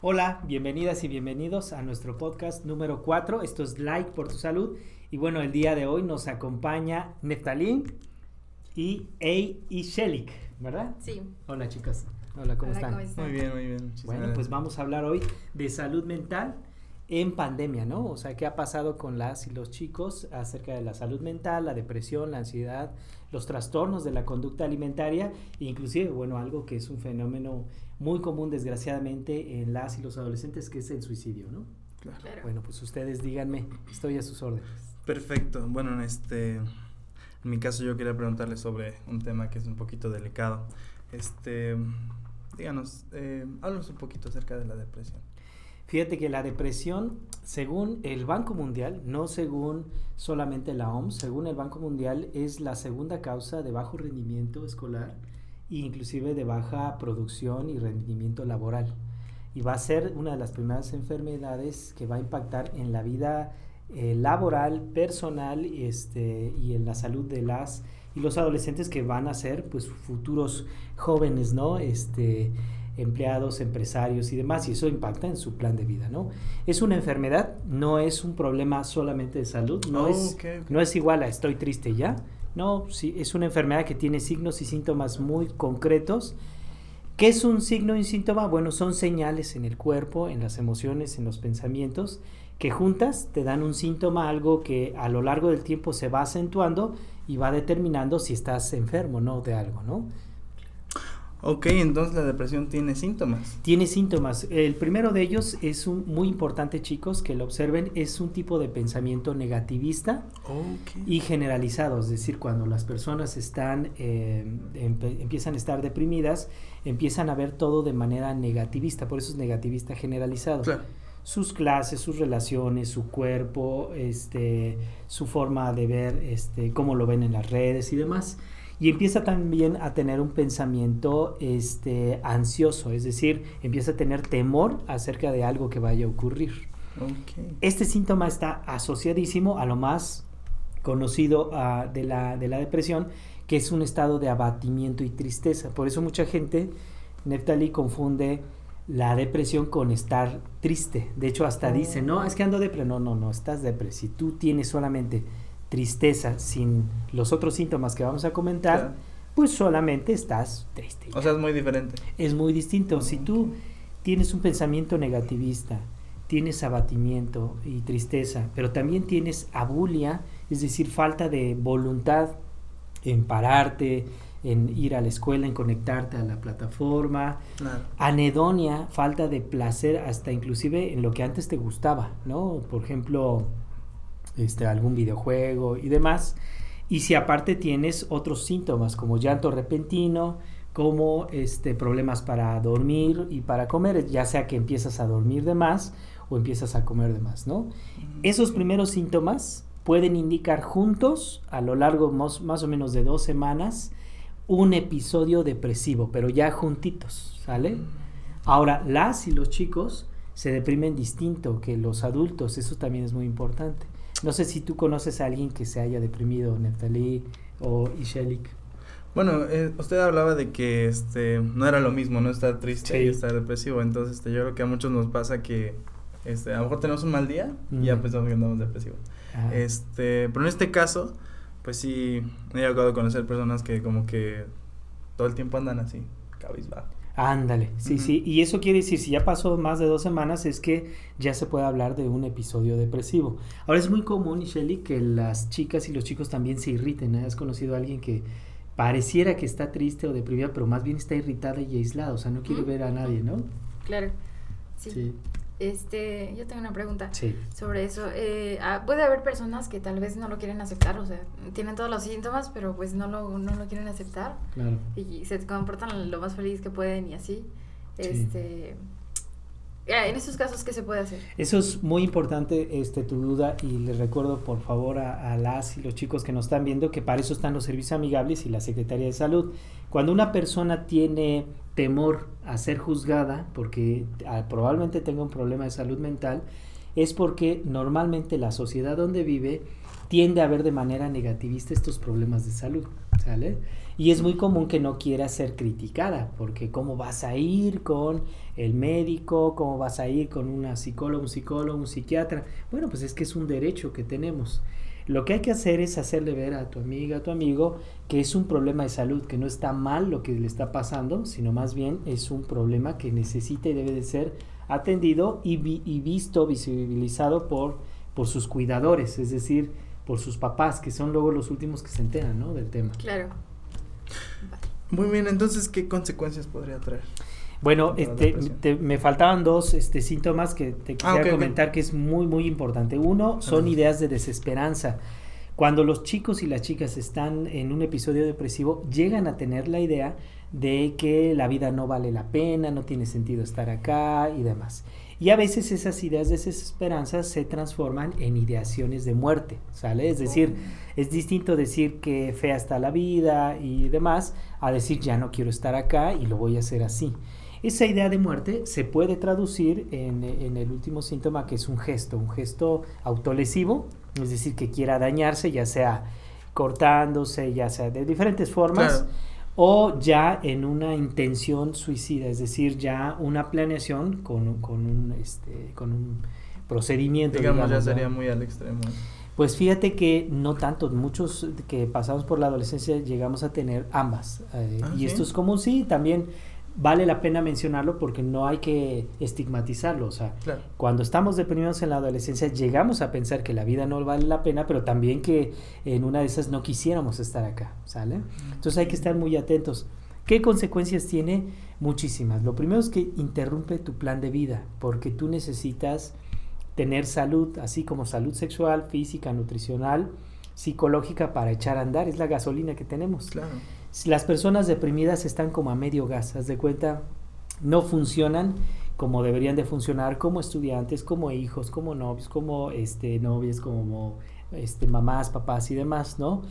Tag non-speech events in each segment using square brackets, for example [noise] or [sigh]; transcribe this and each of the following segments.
Hola, bienvenidas y bienvenidos a nuestro podcast número 4. Esto es Like por tu salud. Y bueno, el día de hoy nos acompaña Neftalín y Ey y Shelik, ¿verdad? Sí. Hola chicos. Hola, ¿cómo, Hola, están? ¿cómo están? Muy bien, muy bien. muchísimas Bueno, gracias. pues vamos a hablar hoy de salud mental en pandemia, ¿no? O sea, qué ha pasado con las y los chicos acerca de la salud mental, la depresión, la ansiedad, los trastornos de la conducta alimentaria, e inclusive, bueno, algo que es un fenómeno muy común desgraciadamente en las y los adolescentes, que es el suicidio, ¿no? Claro. Claro. Bueno, pues ustedes díganme, estoy a sus órdenes. Perfecto. Bueno, en este, en mi caso yo quería preguntarle sobre un tema que es un poquito delicado. Este, díganos, eh, háblanos un poquito acerca de la depresión. Fíjate que la depresión, según el Banco Mundial, no según solamente la OMS, según el Banco Mundial, es la segunda causa de bajo rendimiento escolar e inclusive de baja producción y rendimiento laboral. Y va a ser una de las primeras enfermedades que va a impactar en la vida eh, laboral, personal este, y en la salud de las y los adolescentes que van a ser pues futuros jóvenes, ¿no? Este, empleados, empresarios y demás, y eso impacta en su plan de vida, ¿no? Es una enfermedad, no es un problema solamente de salud, no, Oh, es, no es igual a estoy triste ya, no, sí, es una enfermedad que tiene signos y síntomas muy concretos. ¿Qué es un signo y un síntoma? Bueno, son señales en el cuerpo, en las emociones, en los pensamientos, que juntas te dan un síntoma, algo que a lo largo del tiempo se va acentuando y va determinando si estás enfermo o no de algo, ¿no? Ok, entonces la depresión tiene síntomas. Tiene síntomas. El primero de ellos es un, muy importante, chicos, que lo observen, es un tipo de pensamiento negativista y generalizado, es decir, cuando las personas están, eh, empiezan a estar deprimidas, empiezan a ver todo de manera negativista, por eso es negativista generalizado. Claro. Sus clases, sus relaciones, su cuerpo, este, su forma de ver, este, cómo lo ven en las redes y demás. Y empieza también a tener un pensamiento este, ansioso, es decir, empieza a tener temor acerca de algo que vaya a ocurrir. Este síntoma está asociadísimo a lo más conocido ah, de, la, de la depresión, que es un estado de abatimiento y tristeza. Por eso mucha gente, Neftali, confunde la depresión con estar triste. De hecho, hasta Oh. dice, no, es que ando depre. No, no, no, estás depre. Si tú tienes solamente tristeza sin los otros síntomas que vamos a comentar, Claro. pues solamente estás triste. O sea, es muy diferente. Es muy distinto. Si tú tienes un pensamiento negativista, tienes abatimiento y tristeza, pero también tienes abulia, es decir, falta de voluntad en pararte, en ir a la escuela, en conectarte a la plataforma, Claro. anedonia, falta de placer hasta inclusive en lo que antes te gustaba, ¿no? Por ejemplo, este, algún videojuego y demás. Y si aparte tienes otros síntomas como llanto repentino, como este, problemas para dormir y para comer, ya sea que empiezas a dormir de más o empiezas a comer de más, ¿no? Esos primeros síntomas pueden indicar juntos, a lo largo más, más o menos de dos semanas, un episodio depresivo, pero ya juntitos, ¿sale? Ahora, las y los chicos se deprimen distinto que los adultos, eso también es muy importante. No sé si tú conoces a alguien que se haya deprimido, Neftalí o Ishelik. Bueno, eh, usted hablaba de que este no era lo mismo, no estar triste Sí. y estar depresivo. Entonces, este, yo creo que a muchos nos pasa que este, a lo mejor tenemos un mal día y ya pensamos que andamos depresivos. Este, pero en este caso, pues sí, he llegado a conocer personas que como que todo el tiempo andan así, cabizbajo. Ándale, sí, sí. Y eso quiere decir, si ya pasó más de dos semanas, es que ya se puede hablar de un episodio depresivo. Ahora es muy común, Shelly, que las chicas y los chicos también se irriten. ¿eh? ¿Has conocido a alguien que pareciera que está triste o deprimida, pero más bien está irritada y aislada? O sea, no quiere ver a nadie, ¿no? Claro. Sí. Sí. Este, yo tengo una pregunta Sí. sobre eso. Eh, ah, puede haber personas que tal vez no lo quieren aceptar, o sea, tienen todos los síntomas, pero pues no lo, no lo quieren aceptar Claro. y se comportan lo más feliz que pueden y así. Sí. Este, en esos casos, ¿qué se puede hacer? Eso es muy importante, este, tu duda, y les recuerdo por favor a, a las y los chicos que nos están viendo que para eso están los servicios amigables y la Secretaría de Salud. Cuando una persona tiene temor a ser juzgada, porque ah, probablemente tenga un problema de salud mental, es porque normalmente la sociedad donde vive tiende a ver de manera negativista estos problemas de salud. Y es muy común que no quiera ser criticada, porque cómo vas a ir con el médico, cómo vas a ir con una psicóloga, un psicólogo, un psiquiatra. Bueno, pues es que es un derecho que tenemos. Lo que hay que hacer es hacerle ver a tu amiga, a tu amigo, que es un problema de salud, que no está mal lo que le está pasando, sino más bien es un problema que necesita y debe de ser atendido y, y visto, visibilizado por, por sus cuidadores, es decir, por sus papás, que son luego los últimos que se enteran ¿no? del tema. Claro. Muy bien, entonces, ¿qué consecuencias podría traer? Bueno, este, me faltaban dos este, síntomas que te Ah, quisiera comentar que es muy, muy importante. Uno son ideas de desesperanza. Cuando los chicos y las chicas están en un episodio depresivo, llegan a tener la idea de que la vida no vale la pena, no tiene sentido estar acá y demás. Y a veces esas ideas de desesperanza se transforman en ideaciones de muerte, ¿sale? Es decir, es distinto decir que fea está la vida y demás, a decir ya no quiero estar acá y lo voy a hacer así. Esa idea de muerte se puede traducir en, en el último síntoma que es un gesto, un gesto autolesivo, es decir, que quiera dañarse, ya sea cortándose, ya sea de diferentes formas, Claro. o ya en una intención suicida, es decir, ya una planeación con, un- con, un, este, con un procedimiento. Digamos, ya ¿no? sería muy al extremo. Pues fíjate que no tanto, muchos que pasamos por la adolescencia llegamos a tener ambas. eh, Ah, y ¿sí? esto es común, sí, también vale la pena mencionarlo porque no hay que estigmatizarlo. O sea, Claro. cuando estamos deprimidos en la adolescencia llegamos a pensar que la vida no vale la pena, pero también que en una de esas no quisiéramos estar acá, ¿sale? Entonces hay que estar muy atentos. ¿Qué consecuencias tiene? Muchísimas. Lo primero es que interrumpe tu plan de vida porque tú necesitas tener salud, así como salud sexual, física, nutricional, psicológica para echar a andar. Es la gasolina que tenemos. Claro. Las personas deprimidas están como a medio gas, haz de cuenta, no funcionan como deberían de funcionar como estudiantes, como hijos, como novios, como este, novias, como este, mamás, papás y demás, ¿no?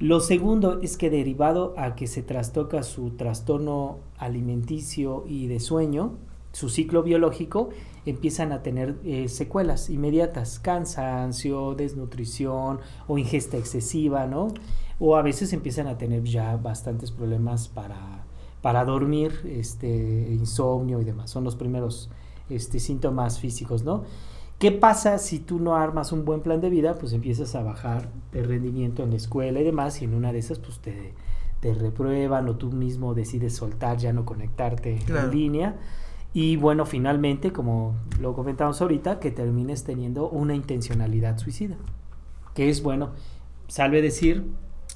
Lo segundo es que derivado a que se trastoca su trastorno alimenticio y de sueño, su ciclo biológico, empiezan a tener eh, secuelas inmediatas, cansancio, desnutrición o ingesta excesiva, ¿no? O a veces empiezan a tener ya bastantes problemas para, para dormir, este, insomnio y demás. Son los primeros este, síntomas físicos, ¿no? ¿Qué pasa si tú no armas un buen plan de vida? Pues empiezas a bajar de rendimiento en la escuela y demás, y en una de esas, pues te, te reprueban o tú mismo decides soltar, ya no conectarte Claro. en línea. Y bueno, finalmente, como lo comentamos ahorita, que termines teniendo una intencionalidad suicida. Que es, bueno, salve decir,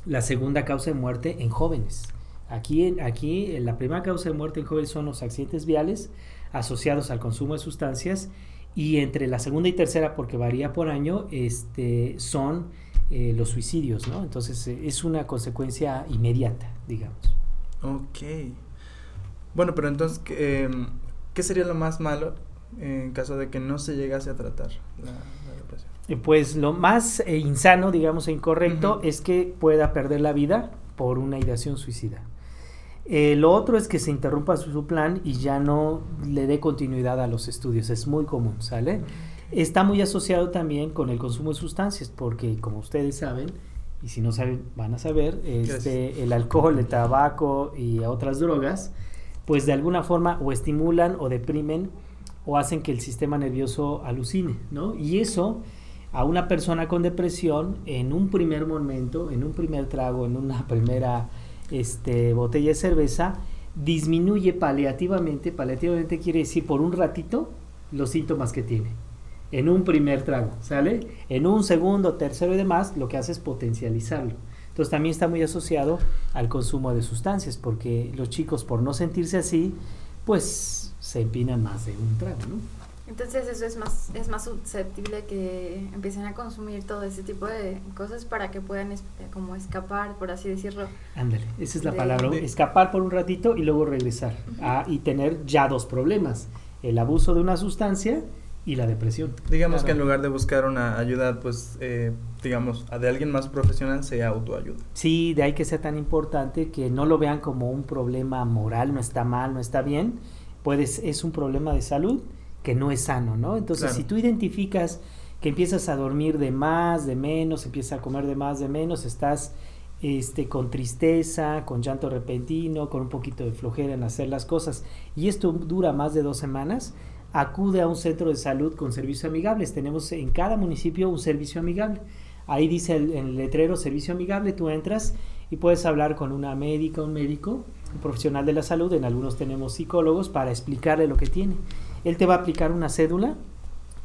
la segunda causa de muerte en jóvenes. Aquí, aquí la primera causa de muerte en jóvenes son los accidentes viales asociados al consumo de sustancias y entre la segunda y tercera, porque varía por año, este, son eh, los suicidios, ¿no? Entonces eh, es una consecuencia inmediata, digamos. Ok. Bueno, pero entonces, ¿qué, em, ¿qué sería lo más malo en caso de que no se llegase a tratar la? Eh, Pues lo más eh, insano, digamos, e incorrecto es que pueda perder la vida por una ideación suicida. Eh, lo otro es que se interrumpa su, su plan y ya no le dé continuidad a los estudios. Es muy común, ¿sale? Está muy asociado también con el consumo de sustancias, porque como ustedes saben, y si no saben, van a saber, este, el alcohol, el tabaco y otras drogas, pues de alguna forma o estimulan o deprimen o hacen que el sistema nervioso alucine, ¿no? Y eso a una persona con depresión en un primer momento, en un primer trago, en una [laughs] primera este, botella de cerveza, disminuye paliativamente, paliativamente quiere decir por un ratito, los síntomas que tiene. En un primer trago, ¿sale? En un segundo, tercero y demás, lo que hace es potencializarlo. Entonces también está muy asociado al consumo de sustancias, porque los chicos por no sentirse así, pues se empinan más de un trago, ¿no? Entonces eso es más, es más susceptible que empiecen a consumir todo ese tipo de cosas para que puedan es- como escapar, por así decirlo. Ándale, esa es la De- palabra, de- escapar por un ratito y luego regresar ah, y tener ya dos problemas, el abuso de una sustancia y la depresión. Digamos Claro. que en lugar de buscar una ayuda, pues, eh, digamos, a de alguien más profesional, se autoayuda. Sí, de ahí que sea tan importante que no lo vean como un problema moral, no está mal, no está bien, pues es un problema de salud que no es sano, ¿no? Entonces, Claro. si tú identificas que empiezas a dormir de más, de menos, empiezas a comer de más, de menos, estás este, con tristeza, con llanto repentino, con un poquito de flojera en hacer las cosas, y esto dura más de dos semanas, acude a un centro de salud con servicios amigables. Tenemos en cada municipio un servicio amigable. Ahí dice el, el letrero servicio amigable, tú entras y puedes hablar con una médica, un médico, un profesional de la salud, en algunos tenemos psicólogos, para explicarle lo que tiene. Él te va a aplicar una cédula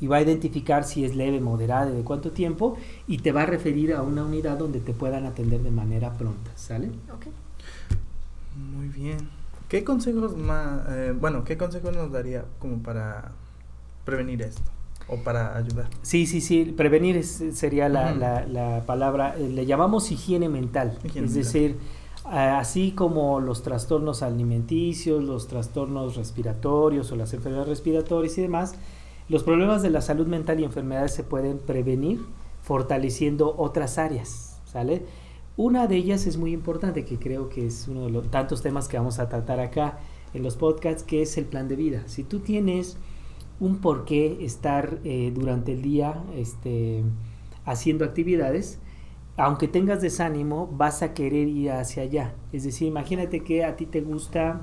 y va a identificar si es leve, moderada, de cuánto tiempo, y te va a referir a una unidad donde te puedan atender de manera pronta, ¿sale? Ok. Muy bien. ¿Qué consejos más, eh, bueno, qué consejos nos daría como para prevenir esto o para ayudar? Sí, sí, sí, prevenir es- sería la, la- la palabra, eh, le llamamos higiene mental, Higiene es mental. decir, así como los trastornos alimenticios, los trastornos respiratorios o las enfermedades respiratorias y demás, los problemas de la salud mental y enfermedades se pueden prevenir fortaleciendo otras áreas, ¿sale? Una de ellas es muy importante, que creo que es uno de los tantos temas que vamos a tratar acá en los podcasts, que es el plan de vida. Si tú tienes un por qué estar eh, durante el día este, haciendo actividades, aunque tengas desánimo, vas a querer ir hacia allá. Es decir, imagínate que a ti te gusta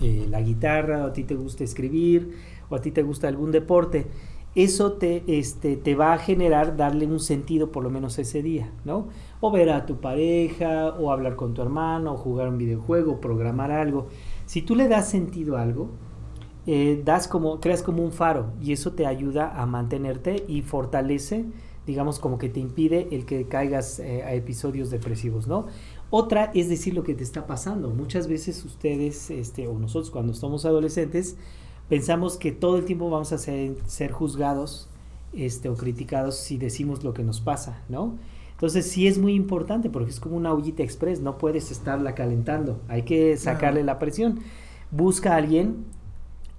eh, la guitarra, o a ti te gusta escribir, o a ti te gusta algún deporte. Eso te, este, te va a generar darle un sentido por lo menos ese día, ¿no? O ver a tu pareja, o hablar con tu hermano, o jugar un videojuego, programar algo. Si tú le das sentido a algo, eh, das como, creas como un faro y eso te ayuda a mantenerte y fortalece, digamos, como que te impide el que caigas eh, a episodios depresivos, ¿no? Otra es decir lo que te está pasando. Muchas veces ustedes, este, o nosotros cuando somos adolescentes, pensamos que todo el tiempo vamos a ser, ser juzgados este, o criticados si decimos lo que nos pasa, ¿no? Entonces sí es muy importante porque es como una ollita express, no puedes estarla calentando, hay que sacarle la presión. Busca a alguien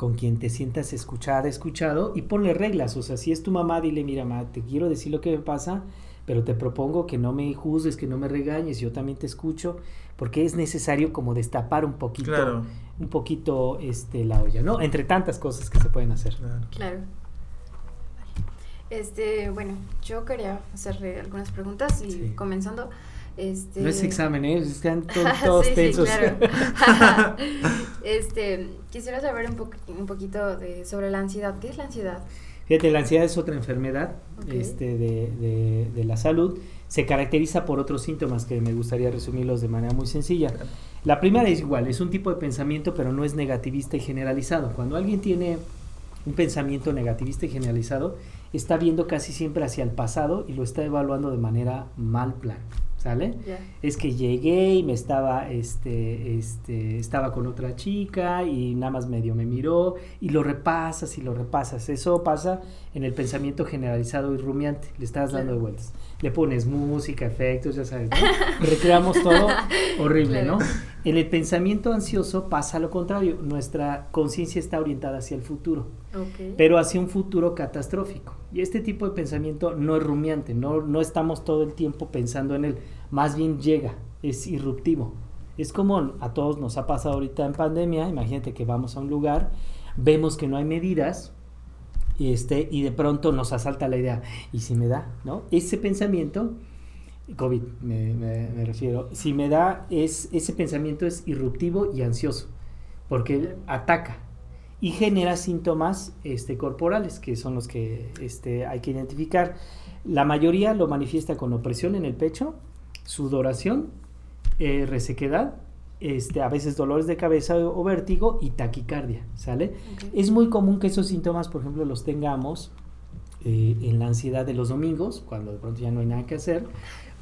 con quien te sientas escuchada, escuchado y ponle reglas, o sea, si es tu mamá, dile, mira, mamá, te quiero decir lo que me pasa, pero te propongo que no me juzgues, que no me regañes, yo también te escucho, porque es necesario como destapar un poquito, Claro. un poquito este, la olla, ¿no? Entre tantas cosas que se pueden hacer. Claro. Claro. Este, bueno, yo quería hacerle algunas preguntas y Sí. comenzando. Este... No es examen, ¿eh? Están to- [laughs] todos sí, tensos. Sí, claro. [laughs] este, quisiera saber un, po- un poquito de, sobre la ansiedad. ¿Qué es la ansiedad? Fíjate, la ansiedad es otra enfermedad este, de, de- de la salud. Se caracteriza por otros síntomas que me gustaría resumirlos de manera muy sencilla. La primera es igual, es un tipo de pensamiento, pero no es negativista y generalizado. Cuando alguien tiene un pensamiento negativista y generalizado, está viendo casi siempre hacia el pasado y lo está evaluando de manera mal plan. ¿Sale? Es que llegué y me estaba, este, este, estaba con otra chica y nada más medio me miró y lo repasas y lo repasas. Eso pasa en el pensamiento generalizado y rumiante, le estás dando de vueltas. Le pones música, efectos, ya sabes, ¿no? Recreamos todo [laughs] horrible, Claro. ¿no? En el pensamiento ansioso pasa lo contrario, nuestra conciencia está orientada hacia el futuro pero hacia un futuro catastrófico. Y este tipo de pensamiento no es rumiante, no, no estamos todo el tiempo pensando en él, más bien llega, es irruptivo. Es como a todos nos ha pasado ahorita en pandemia, imagínate que vamos a un lugar, vemos que no hay medidas, y, este, y de pronto nos asalta la idea, ¿y si me da? ¿no? Ese pensamiento, COVID me, me- refiero, si me da, es, ese pensamiento es irruptivo y ansioso, porque ataca y genera síntomas este, corporales, que son los que este, hay que identificar. La mayoría lo manifiesta con opresión en el pecho, sudoración, eh, resequedad, este, a veces dolores de cabeza o, vértigo y taquicardia, ¿sale? Es muy común que esos síntomas, por ejemplo, los tengamos eh, en la ansiedad de los domingos, cuando de pronto ya no hay nada que hacer,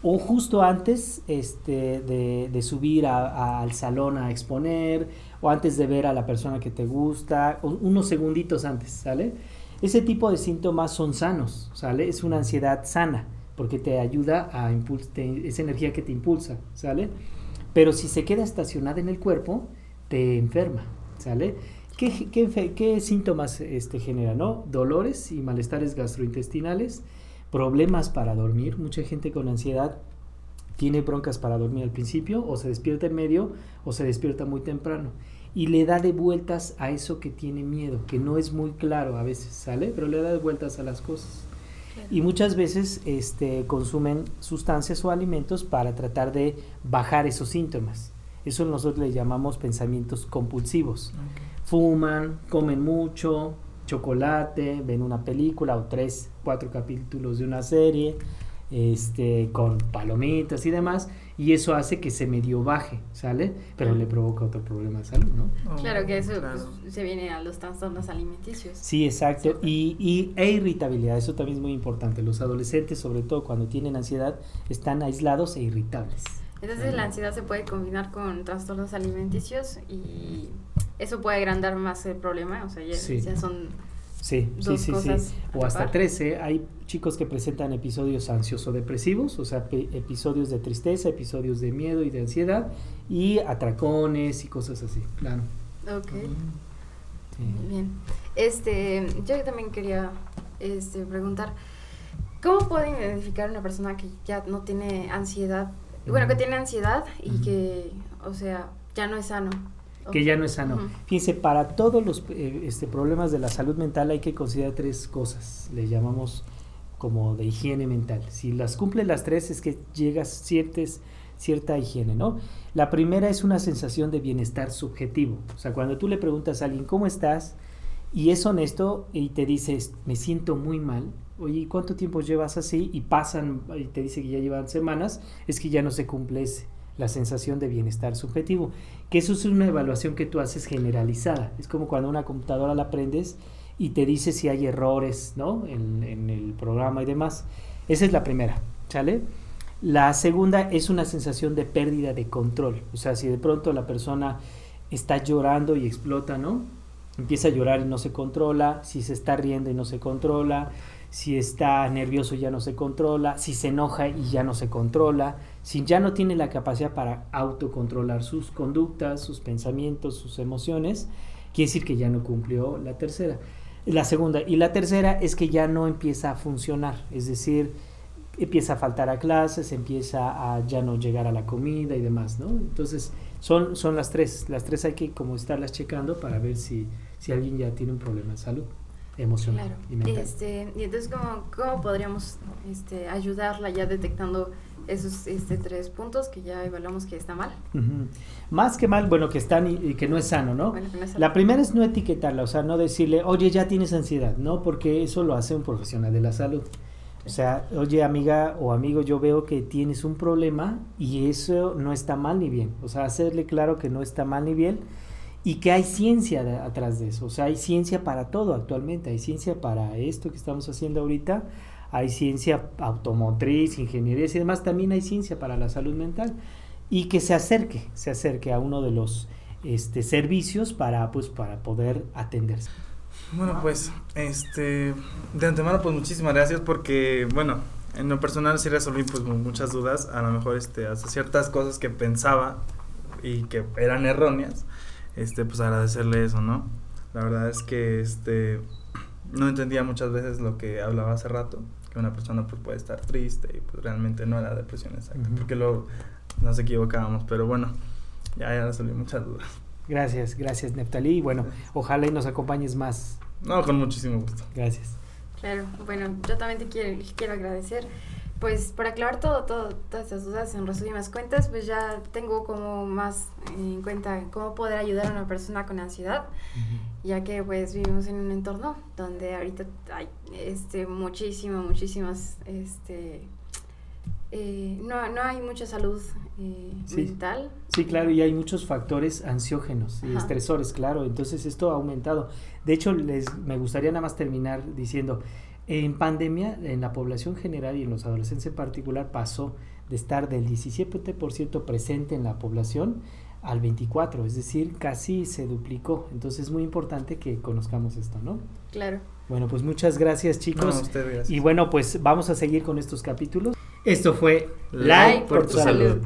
o justo antes este, de, de subir a- a- al salón a exponer, o antes de ver a la persona que te gusta, o unos segunditos antes, ¿sale? Ese tipo de síntomas son sanos, ¿sale? Es una ansiedad sana, porque te ayuda a impulsar, es energía que te impulsa, ¿sale? Pero si se queda estacionada en el cuerpo, te enferma, ¿sale? ¿Qué, síntomas este, genera, no? Dolores y malestares gastrointestinales, problemas para dormir. Mucha gente con ansiedad tiene broncas para dormir al principio, o se despierta en medio, o se despierta muy temprano. y le da de vueltas a eso que tiene miedo, que no es muy claro a veces, ¿sale? Pero le da de vueltas a las cosas. Y muchas veces este, consumen sustancias o alimentos para tratar de bajar esos síntomas. Eso nosotros le llamamos pensamientos compulsivos. Fuman, comen mucho, chocolate, ven una película o tres, cuatro capítulos de una serie, este, con palomitas y demás, y eso hace que se medio baje, ¿sale? Pero le provoca otro problema de salud, ¿no? Oh, claro que eso pues, se viene a los trastornos alimenticios. Sí, exacto, y, y, e irritabilidad, eso también es muy importante. Los adolescentes, sobre todo cuando tienen ansiedad, están aislados e irritables. Entonces la ansiedad se puede combinar con trastornos alimenticios y eso puede agrandar más el problema, o sea, ya, ya son Sí, sí, sí, sí. O hasta 13. Hay chicos que presentan episodios ansioso-depresivos, o sea, episodios de tristeza, episodios de miedo y de ansiedad, y atracones y cosas así, claro. Ok. Bien. Este, yo también quería este, preguntar, ¿cómo pueden identificar una persona que ya no tiene ansiedad? Bueno, que tiene ansiedad y que, o sea, ya no es sano que ya no es sano. Fíjense, para todos los eh, este, problemas de la salud mental hay que considerar tres cosas, le llamamos como de higiene mental. Si las cumple las tres es que llegas ciertas, cierta higiene, ¿no? La primera es una sensación de bienestar subjetivo. O sea, cuando tú le preguntas a alguien, ¿cómo estás? Y es honesto y te dices, me siento muy mal. Oye, ¿cuánto tiempo llevas así? Y pasan, y te dice que ya llevan semanas, es que ya no se cumple ese la sensación de bienestar subjetivo, que eso es una evaluación que tú haces generalizada. Es como cuando una computadora la aprendes y te dice si hay errores ¿no? en, el programa y demás. Esa es la primera. La segunda es una sensación de pérdida de control. O sea, si de pronto la persona está llorando y explota, ¿no? Empieza a llorar y no se controla, si se está riendo y no se controla, si está nervioso ya no se controla, si se enoja y ya no se controla, si ya no tiene la capacidad para autocontrolar sus conductas, sus pensamientos, sus emociones, quiere decir que ya no cumplió la tercera. La segunda. Y la tercera es que ya no empieza a funcionar, es decir, empieza a faltar a clases, empieza a ya no llegar a la comida y demás, ¿no? Entonces, son, son las tres. Las tres hay que como estarlas checando para ver si, si alguien ya tiene un problema de salud emocional y mental. Este, y entonces, ¿cómo, cómo podríamos este, ayudarla ya detectando esos este, tres puntos que ya evaluamos que está mal. Más que mal, bueno, que están y, que no es sano, ¿no? La primera es no etiquetarla, o sea, no decirle, oye, ya tienes ansiedad, ¿no? Porque eso lo hace un profesional de la salud. O sea, oye amiga o amigo, yo veo que tienes un problema y eso no está mal ni bien. O sea, hacerle claro que no está mal ni bien y que hay ciencia atrás de eso. O sea, hay ciencia para todo actualmente. Hay ciencia para esto que estamos haciendo ahorita hay ciencia automotriz, ingeniería y demás, también hay ciencia para la salud mental y que se acerque, se acerque a uno de los este, servicios para, pues, para poder atenderse. Bueno, pues, este, de antemano, pues muchísimas gracias porque, bueno, en lo personal sí resolví pues muchas dudas, a lo mejor este, hasta ciertas cosas que pensaba y que eran erróneas, este, pues agradecerle eso, ¿no? La verdad es que, este, no entendía muchas veces lo que hablaba hace rato que una persona pues, puede estar triste y pues realmente no era depresión exacta, porque luego nos equivocábamos, pero bueno, ya, ya resolví muchas dudas. Gracias, gracias Neftalí, y bueno, ojalá y nos acompañes más. No, con muchísimo gusto. Gracias. Claro, bueno, yo también te quiero, quiero agradecer pues para aclarar todo, todo, todas estas dudas en resumidas cuentas, pues ya tengo como más en cuenta cómo poder ayudar a una persona con ansiedad, ya que pues vivimos en un entorno donde ahorita hay este muchísimo, muchísimas, este, eh, no, no hay mucha salud eh, mental. Sí, claro, y hay muchos factores ansiógenos y estresores, claro, entonces esto ha aumentado. De hecho, les, me gustaría nada más terminar diciendo, en pandemia, en la población general y en los adolescentes en particular, pasó de estar del 17% presente en la población al 24%, es decir, casi se duplicó. Entonces es muy importante que conozcamos esto, ¿no? Claro. Bueno, pues muchas gracias chicos. Y bueno, pues vamos a seguir con estos capítulos. Esto fue Like por, tu salud.